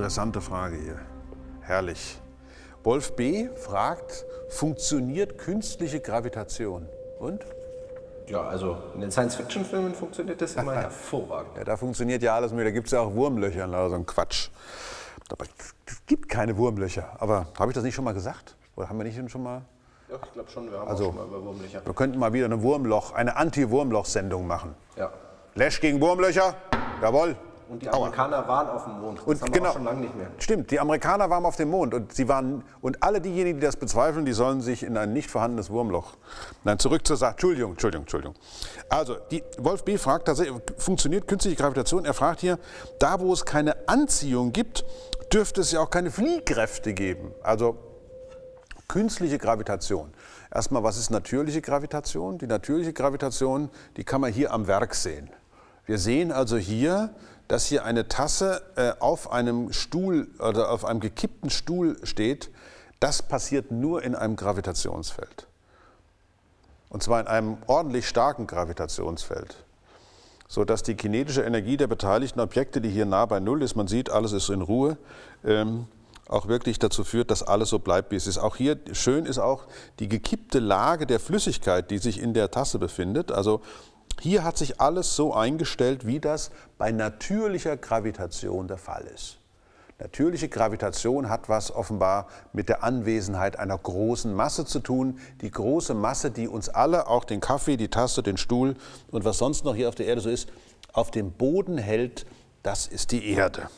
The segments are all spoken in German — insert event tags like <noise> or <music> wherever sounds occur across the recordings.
interessante Frage hier. Herrlich. Wolf B. fragt, funktioniert künstliche Gravitation? Und? Ja, also in den Science-Fiction-Filmen funktioniert das immer <laughs> hervorragend. Ja, da funktioniert ja alles mögliche. Da gibt es ja auch Wurmlöcher, also so ein Quatsch. Aber es gibt keine Wurmlöcher. Aber habe ich das nicht schon mal gesagt? Oder haben wir nicht schon mal? Ja, ich glaube schon, wir haben Also, schon mal über Wurmlöcher. Wir könnten mal wieder eine Wurmloch, eine Anti-Wurmloch-Sendung machen. Ja. Lash gegen Wurmlöcher? Jawohl. Und die Amerikaner waren auf dem Mond. Das Und haben genau. schon lange nicht mehr. Stimmt, die Amerikaner waren auf dem Mond und sie waren und alle diejenigen, die das bezweifeln, die sollen sich in ein nicht vorhandenes Wurmloch. Nein, zurück zur Sache. Entschuldigung, Entschuldigung, Entschuldigung. Also, die Wolf B. fragt tatsächlich, funktioniert künstliche Gravitation? Er fragt hier, da wo es keine Anziehung gibt, dürfte es ja auch keine Fliehkräfte geben. Also künstliche Gravitation. Erstmal, was ist natürliche Gravitation? Die natürliche Gravitation, die kann man hier am Werk sehen. Wir sehen also hier, dass hier eine Tasse äh, auf einem Stuhl oder auf einem gekippten Stuhl steht. Das passiert nur in einem Gravitationsfeld. Und zwar in einem ordentlich starken Gravitationsfeld. Sodass die kinetische Energie der beteiligten Objekte, die hier nah bei Null ist, man sieht, alles ist in Ruhe, ähm, auch wirklich dazu führt, dass alles so bleibt, wie es ist. Auch hier schön ist auch die gekippte Lage der Flüssigkeit, die sich in der Tasse befindet. Also hier hat sich alles so eingestellt, wie das bei natürlicher Gravitation der Fall ist. Natürliche Gravitation hat was offenbar mit der Anwesenheit einer großen Masse zu tun. Die große Masse, die uns alle, auch den Kaffee, die Tasse, den Stuhl und was sonst noch hier auf der Erde so ist, auf dem Boden hält, das ist die Erde.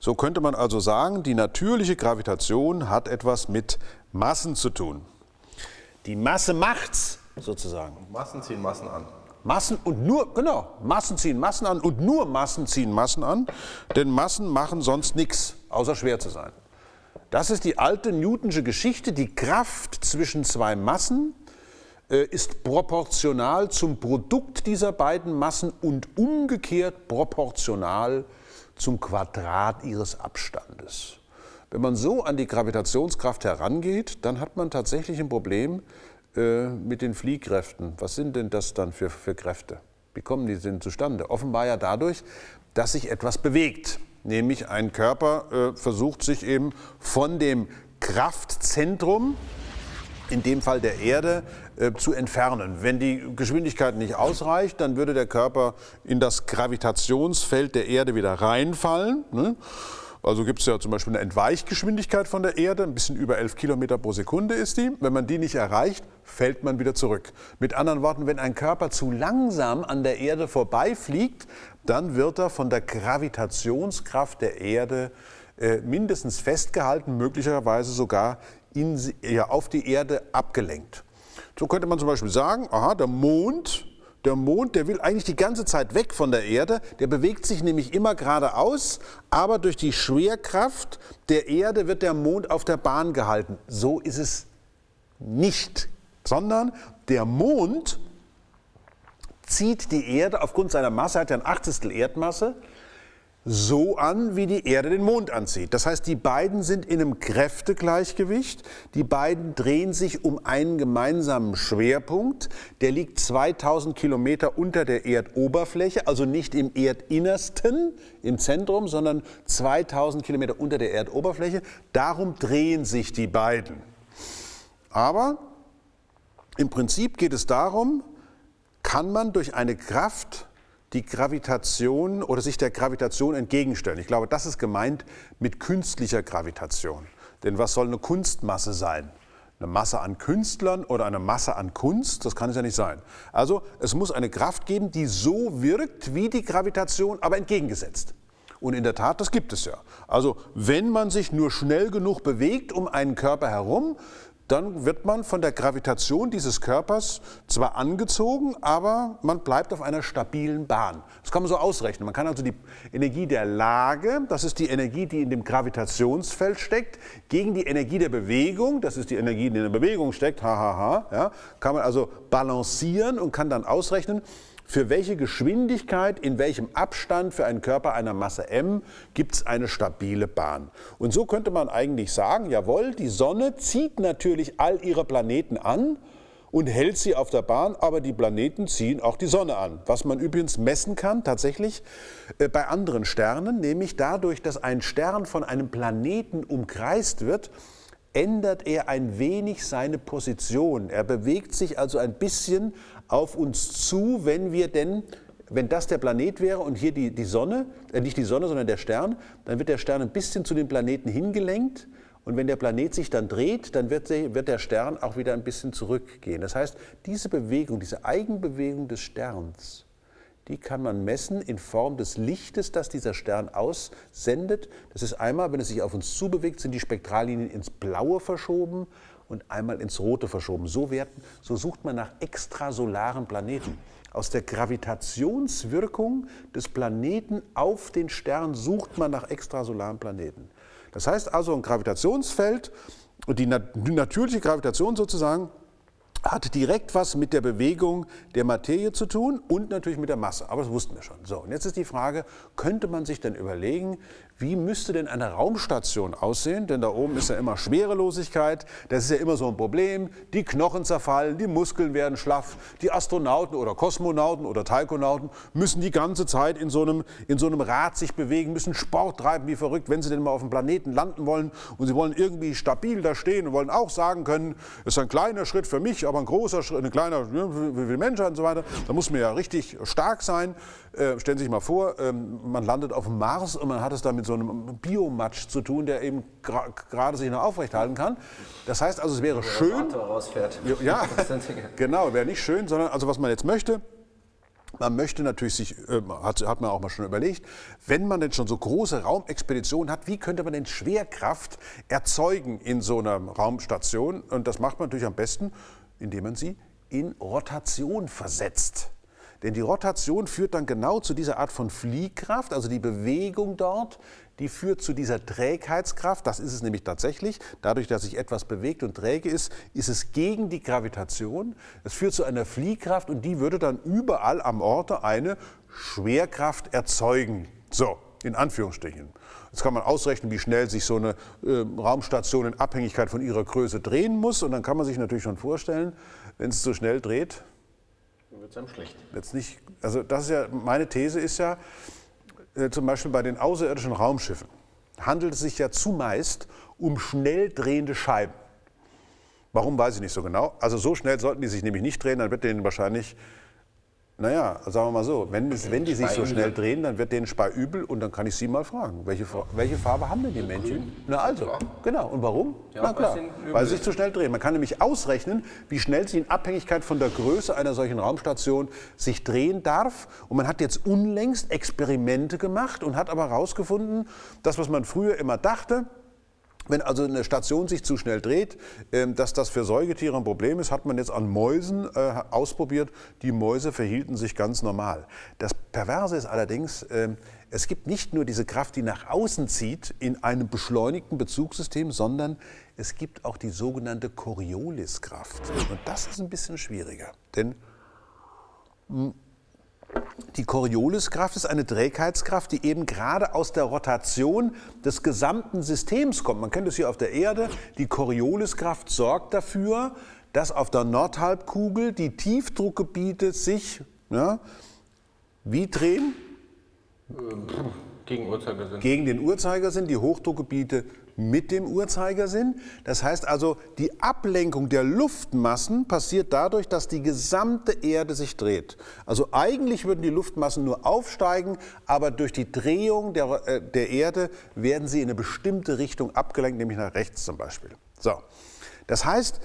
So könnte man also sagen, die natürliche Gravitation hat etwas mit Massen zu tun. Die Masse macht's sozusagen. Massen ziehen Massen an. Massen und nur, genau, Massen ziehen Massen an und nur Massen ziehen Massen an, denn Massen machen sonst nichts, außer schwer zu sein. Das ist die alte Newtonsche Geschichte. Die Kraft zwischen zwei Massen äh, ist proportional zum Produkt dieser beiden Massen und umgekehrt proportional zum Quadrat ihres Abstandes. Wenn man so an die Gravitationskraft herangeht, dann hat man tatsächlich ein Problem äh, mit den Fliehkräften. Was sind denn das dann für, für Kräfte? Wie kommen die denn zustande? Offenbar ja dadurch, dass sich etwas bewegt. Nämlich ein Körper äh, versucht sich eben von dem Kraftzentrum, in dem Fall der Erde, äh, zu entfernen. Wenn die Geschwindigkeit nicht ausreicht, dann würde der Körper in das Gravitationsfeld der Erde wieder reinfallen. Ne? Also gibt es ja zum Beispiel eine Entweichgeschwindigkeit von der Erde, ein bisschen über 11 Kilometer pro Sekunde ist die. Wenn man die nicht erreicht, fällt man wieder zurück. Mit anderen Worten, wenn ein Körper zu langsam an der Erde vorbeifliegt, dann wird er von der Gravitationskraft der Erde äh, mindestens festgehalten, möglicherweise sogar in, ja, auf die Erde abgelenkt. So könnte man zum Beispiel sagen, aha, der Mond, der Mond, der will eigentlich die ganze Zeit weg von der Erde, der bewegt sich nämlich immer geradeaus, aber durch die Schwerkraft der Erde wird der Mond auf der Bahn gehalten. So ist es nicht, sondern der Mond zieht die Erde aufgrund seiner Masse, hat ja ein Achzigstel Erdmasse, so an, wie die Erde den Mond anzieht. Das heißt, die beiden sind in einem Kräftegleichgewicht. Die beiden drehen sich um einen gemeinsamen Schwerpunkt. Der liegt 2000 Kilometer unter der Erdoberfläche, also nicht im Erdinnersten, im Zentrum, sondern 2000 Kilometer unter der Erdoberfläche. Darum drehen sich die beiden. Aber im Prinzip geht es darum, kann man durch eine Kraft die Gravitation oder sich der Gravitation entgegenstellen. Ich glaube, das ist gemeint mit künstlicher Gravitation. Denn was soll eine Kunstmasse sein? Eine Masse an Künstlern oder eine Masse an Kunst? Das kann es ja nicht sein. Also es muss eine Kraft geben, die so wirkt wie die Gravitation, aber entgegengesetzt. Und in der Tat, das gibt es ja. Also wenn man sich nur schnell genug bewegt um einen Körper herum, dann wird man von der Gravitation dieses Körpers zwar angezogen, aber man bleibt auf einer stabilen Bahn. Das kann man so ausrechnen. Man kann also die Energie der Lage, das ist die Energie, die in dem Gravitationsfeld steckt, gegen die Energie der Bewegung, das ist die Energie, die in der Bewegung steckt, hahaha, ja, kann man also balancieren und kann dann ausrechnen, für welche Geschwindigkeit, in welchem Abstand für einen Körper einer Masse m gibt es eine stabile Bahn. Und so könnte man eigentlich sagen, jawohl, die Sonne zieht natürlich all ihre Planeten an und hält sie auf der Bahn, aber die Planeten ziehen auch die Sonne an. Was man übrigens messen kann tatsächlich äh, bei anderen Sternen, nämlich dadurch, dass ein Stern von einem Planeten umkreist wird, ändert er ein wenig seine Position. Er bewegt sich also ein bisschen auf uns zu, wenn wir denn wenn das der Planet wäre und hier die, die Sonne, äh nicht die Sonne, sondern der Stern, dann wird der Stern ein bisschen zu dem Planeten hingelenkt und wenn der Planet sich dann dreht, dann wird, der Stern auch wieder ein bisschen zurückgehen. Das heißt, diese Bewegung, diese Eigenbewegung des Sterns, die kann man messen in Form des Lichtes, das dieser Stern aussendet. Das ist einmal, wenn es sich auf uns zubewegt, sind die Spektrallinien ins Blaue verschoben und einmal ins Rote verschoben. So, werden, so sucht man nach extrasolaren Planeten. Aus der Gravitationswirkung des Planeten auf den Stern sucht man nach extrasolaren Planeten. Das heißt also, ein Gravitationsfeld, die, natürliche Gravitation sozusagen, hat direkt was mit der Bewegung der Materie zu tun und natürlich mit der Masse. Aber das wussten wir schon. So, und jetzt ist die Frage, könnte man sich denn überlegen, wie müsste denn eine Raumstation aussehen? Denn da oben ist ja immer Schwerelosigkeit, das ist ja immer so ein Problem. Die Knochen zerfallen, die Muskeln werden schlaff. Die Astronauten oder Kosmonauten oder Taikonauten müssen die ganze Zeit in so, einem, in so einem Rad sich bewegen, müssen Sport treiben wie verrückt, wenn sie denn mal auf dem Planeten landen wollen. Und sie wollen irgendwie stabil da stehen und wollen auch sagen können, es ist ein kleiner Schritt für mich, aber ein großer Schritt, ein kleiner für die Menschheit und so weiter. Da muss man ja richtig stark sein. Äh, stellen Sie sich mal vor, ähm, man landet auf dem Mars und man hat es da mit so einem Biomatsch zu tun, der eben gerade sich noch aufrechthalten kann. Das heißt also, es wäre schön. rausfährt. Ja, <laughs> genau, wäre nicht schön, sondern also was man jetzt möchte. Man möchte natürlich sich, äh, hat, hat, man auch mal schon überlegt, wenn man denn schon so große Raumexpeditionen hat, wie könnte man denn Schwerkraft erzeugen in so einer Raumstation? Und das macht man natürlich am besten, indem man sie in Rotation versetzt. Denn die Rotation führt dann genau zu dieser Art von Fliehkraft, also die Bewegung dort, die führt zu dieser Trägheitskraft. Das ist es nämlich tatsächlich. Dadurch, dass sich etwas bewegt und träge ist, ist es gegen die Gravitation. Es führt zu einer Fliehkraft und die würde dann überall am Orte eine Schwerkraft erzeugen. So, in Anführungsstrichen. Jetzt kann man ausrechnen, wie schnell sich so eine äh, Raumstation in Abhängigkeit von ihrer Größe drehen muss. Und dann kann man sich natürlich schon vorstellen, wenn es so schnell dreht, wird es einem schlecht. Jetzt nicht, also das ist ja, meine These ist ja, äh, zum Beispiel bei den außerirdischen Raumschiffen handelt es sich ja zumeist um schnell drehende Scheiben. Warum weiß ich nicht so genau. Also so schnell sollten die sich nämlich nicht drehen, dann wird denen wahrscheinlich naja, sagen wir mal so, wenn, es, wenn die sich so schnell drehen, dann wird denen Spar übel und dann kann ich Sie mal fragen, welche, welche Farbe haben denn die Männchen? Na also, genau. Und warum? Ja, Na klar, weil sie sich zu schnell drehen. Man kann nämlich ausrechnen, wie schnell sie in Abhängigkeit von der Größe einer solchen Raumstation sich drehen darf. Und man hat jetzt unlängst Experimente gemacht und hat aber herausgefunden, das, was man früher immer dachte, wenn also eine Station sich zu schnell dreht, ähm, dass das für Säugetiere ein Problem ist, hat man jetzt an Mäusen äh, ausprobiert. Die Mäuse verhielten sich ganz normal. Das Perverse ist allerdings, ähm, es gibt nicht nur diese Kraft, die nach außen zieht in einem beschleunigten Bezugssystem, sondern es gibt auch die sogenannte Corioliskraft. Und das ist ein bisschen schwieriger. Denn hm, die Corioliskraft ist eine Trägheitskraft, die eben gerade aus der Rotation des gesamten Systems kommt. Man kennt es hier auf der Erde. Die Corioliskraft sorgt dafür, dass auf der Nordhalbkugel die Tiefdruckgebiete sich ja, wie drehen? Gegen Uhrzeigersinn. Gegen den Uhrzeigersinn. Die Hochdruckgebiete mit dem Uhrzeigersinn. Das heißt also, die Ablenkung der Luftmassen passiert dadurch, dass die gesamte Erde sich dreht. Also eigentlich würden die Luftmassen nur aufsteigen, aber durch die Drehung der, äh, der Erde werden sie in eine bestimmte Richtung abgelenkt, nämlich nach rechts zum Beispiel. So. Das heißt,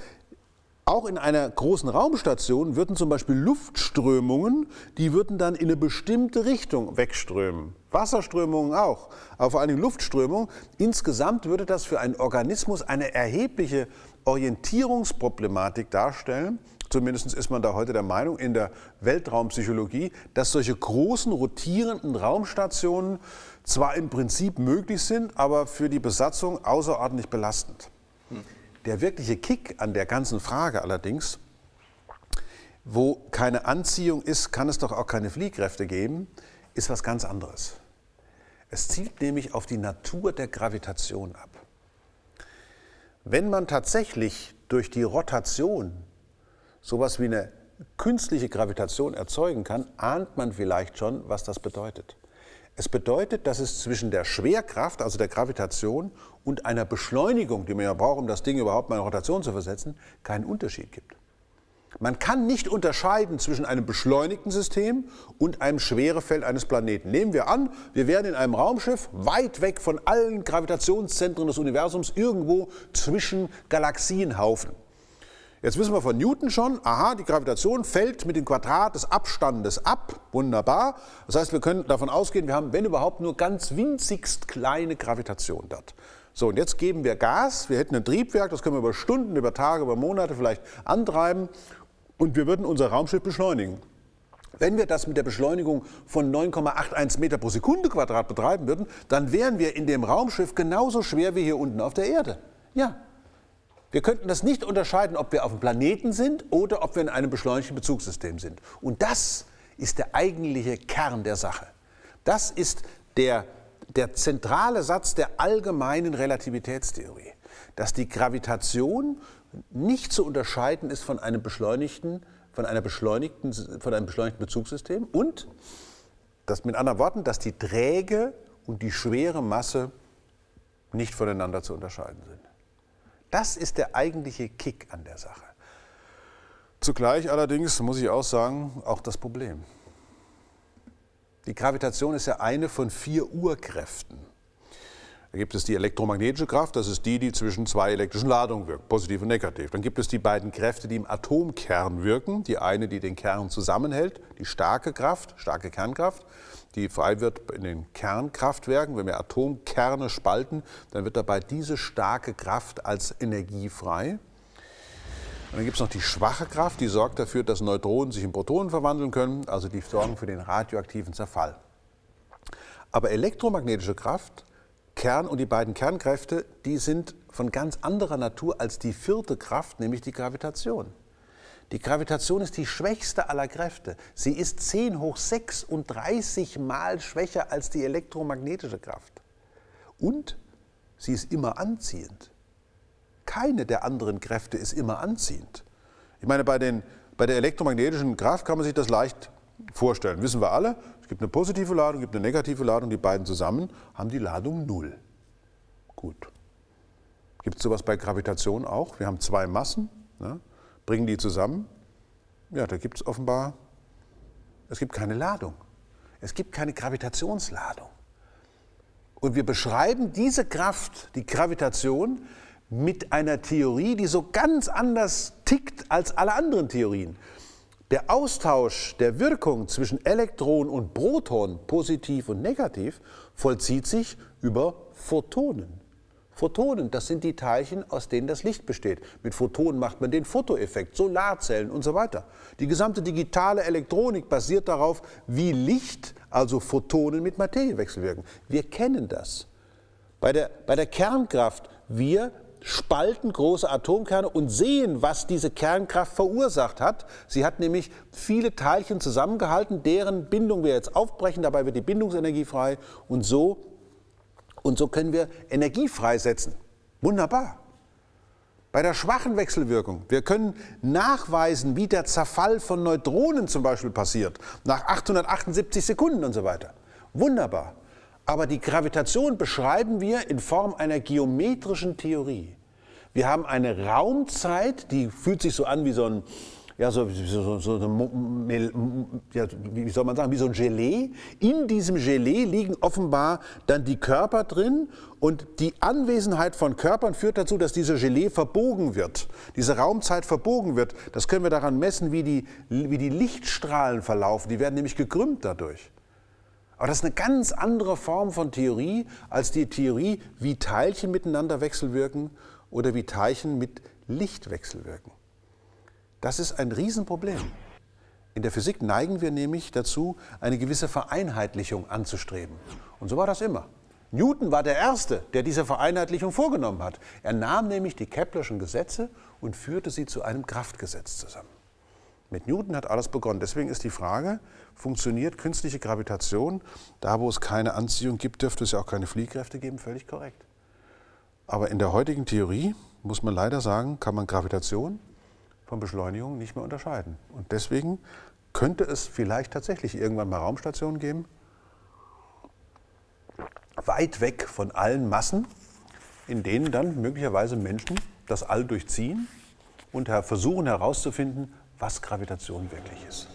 auch in einer großen Raumstation würden zum Beispiel Luftströmungen, die würden dann in eine bestimmte Richtung wegströmen. Wasserströmungen auch, aber vor allem Luftströmungen. Insgesamt würde das für einen Organismus eine erhebliche Orientierungsproblematik darstellen. Zumindest ist man da heute der Meinung in der Weltraumpsychologie, dass solche großen rotierenden Raumstationen zwar im Prinzip möglich sind, aber für die Besatzung außerordentlich belastend. Hm. Der wirkliche Kick an der ganzen Frage allerdings, wo keine Anziehung ist, kann es doch auch keine Fliehkräfte geben, ist was ganz anderes. Es zielt nämlich auf die Natur der Gravitation ab. Wenn man tatsächlich durch die Rotation sowas wie eine künstliche Gravitation erzeugen kann, ahnt man vielleicht schon, was das bedeutet. Es bedeutet, dass es zwischen der Schwerkraft, also der Gravitation, und einer Beschleunigung, die man ja braucht, um das Ding überhaupt mal in Rotation zu versetzen, keinen Unterschied gibt. Man kann nicht unterscheiden zwischen einem beschleunigten System und einem Schwerefeld eines Planeten. Nehmen wir an, wir wären in einem Raumschiff weit weg von allen Gravitationszentren des Universums, irgendwo zwischen Galaxienhaufen. Jetzt wissen wir von Newton schon, aha, die Gravitation fällt mit dem Quadrat des Abstandes ab. Wunderbar. Das heißt, wir können davon ausgehen, wir haben, wenn überhaupt, nur ganz winzigst kleine Gravitation dort. So, und jetzt geben wir Gas. Wir hätten ein Triebwerk, das können wir über Stunden, über Tage, über Monate vielleicht antreiben. Und wir würden unser Raumschiff beschleunigen. Wenn wir das mit der Beschleunigung von 9,81 Meter pro Sekunde Quadrat betreiben würden, dann wären wir in dem Raumschiff genauso schwer wie hier unten auf der Erde. Ja, wir könnten das nicht unterscheiden, ob wir auf dem Planeten sind oder ob wir in einem beschleunigten Bezugssystem sind. Und das ist der eigentliche Kern der Sache. Das ist der, der zentrale Satz der allgemeinen Relativitätstheorie, dass die Gravitation nicht zu unterscheiden ist von einem beschleunigten, von, einer beschleunigten, von einem beschleunigten Bezugssystem und, dass mit anderen Worten, dass die träge und die schwere Masse nicht voneinander zu unterscheiden sind. Das ist der eigentliche Kick an der Sache. Zugleich allerdings muss ich auch sagen, auch das Problem. Die Gravitation ist ja eine von vier Urkräften. Da gibt es die elektromagnetische Kraft, das ist die, die zwischen zwei elektrischen Ladungen wirkt, positiv und negativ. Dann gibt es die beiden Kräfte, die im Atomkern wirken. Die eine, die den Kern zusammenhält, die starke Kraft, starke Kernkraft, die frei wird in den Kernkraftwerken. Wenn wir Atomkerne spalten, dann wird dabei diese starke Kraft als Energie frei. Und dann gibt es noch die schwache Kraft, die sorgt dafür, dass Neutronen sich in Protonen verwandeln können, also die sorgen für den radioaktiven Zerfall. Aber elektromagnetische Kraft Kern und die beiden Kernkräfte, die sind von ganz anderer Natur als die vierte Kraft, nämlich die Gravitation. Die Gravitation ist die schwächste aller Kräfte. Sie ist 10 hoch 36 Mal schwächer als die elektromagnetische Kraft. Und sie ist immer anziehend. Keine der anderen Kräfte ist immer anziehend. Ich meine, bei, den, bei der elektromagnetischen Kraft kann man sich das leicht vorstellen. Wissen wir alle, es gibt eine positive Ladung, es gibt eine negative Ladung, die beiden zusammen haben die Ladung Null. Gut. Gibt es sowas bei Gravitation auch? Wir haben zwei Massen, ne? Bringen die zusammen. Ja, da gibt es offenbar, es gibt keine Ladung. Es gibt keine Gravitationsladung. Und wir beschreiben diese Kraft, die Gravitation, mit einer Theorie, die so ganz anders tickt als alle anderen Theorien. Der Austausch der Wirkung zwischen Elektron und Proton, positiv und negativ, vollzieht sich über Photonen. Photonen, das sind die Teilchen, aus denen das Licht besteht. Mit Photonen macht man den Fotoeffekt, Solarzellen und so weiter. Die gesamte digitale Elektronik basiert darauf, wie Licht, also Photonen mit Materie wechselwirken. Wir kennen das. Bei der, bei der Kernkraft, wir spalten große Atomkerne und sehen, was diese Kernkraft verursacht hat. Sie hat nämlich viele Teilchen zusammengehalten, deren Bindung wir jetzt aufbrechen. Dabei wird die Bindungsenergie frei und so, und so können wir Energie freisetzen. Wunderbar. Bei der schwachen Wechselwirkung, wir können nachweisen, wie der Zerfall von Neutronen zum Beispiel passiert, nach 878 Sekunden und so weiter. Wunderbar. Aber die Gravitation beschreiben wir in Form einer geometrischen Theorie. Wir haben eine Raumzeit, die fühlt sich so an wie so ein, ja, so, so, so, ja, wie soll man sagen, wie so ein Gelee. In diesem Gelee liegen offenbar dann die Körper drin und die Anwesenheit von Körpern führt dazu, dass diese Gelee verbogen wird, diese Raumzeit verbogen wird. Das können wir daran messen, wie die, wie die Lichtstrahlen verlaufen. Die werden nämlich gekrümmt dadurch. Aber das ist eine ganz andere Form von Theorie als die Theorie, wie Teilchen miteinander wechselwirken oder wie Teilchen mit Licht wechselwirken. Das ist ein Riesenproblem. In der Physik neigen wir nämlich dazu, eine gewisse Vereinheitlichung anzustreben. Und so war das immer. Newton war der Erste, der diese Vereinheitlichung vorgenommen hat. Er nahm nämlich die Keplerschen Gesetze und führte sie zu einem Kraftgesetz zusammen. Mit Newton hat alles begonnen. Deswegen ist die Frage, funktioniert künstliche Gravitation? Da, wo es keine Anziehung gibt, dürfte es ja auch keine Fliehkräfte geben, völlig korrekt. Aber in der heutigen Theorie, muss man leider sagen, kann man Gravitation von Beschleunigung nicht mehr unterscheiden. Und deswegen könnte es vielleicht tatsächlich irgendwann mal Raumstationen geben, weit weg von allen Massen, in denen dann möglicherweise Menschen das All durchziehen und versuchen herauszufinden, was Gravitation wirklich ist.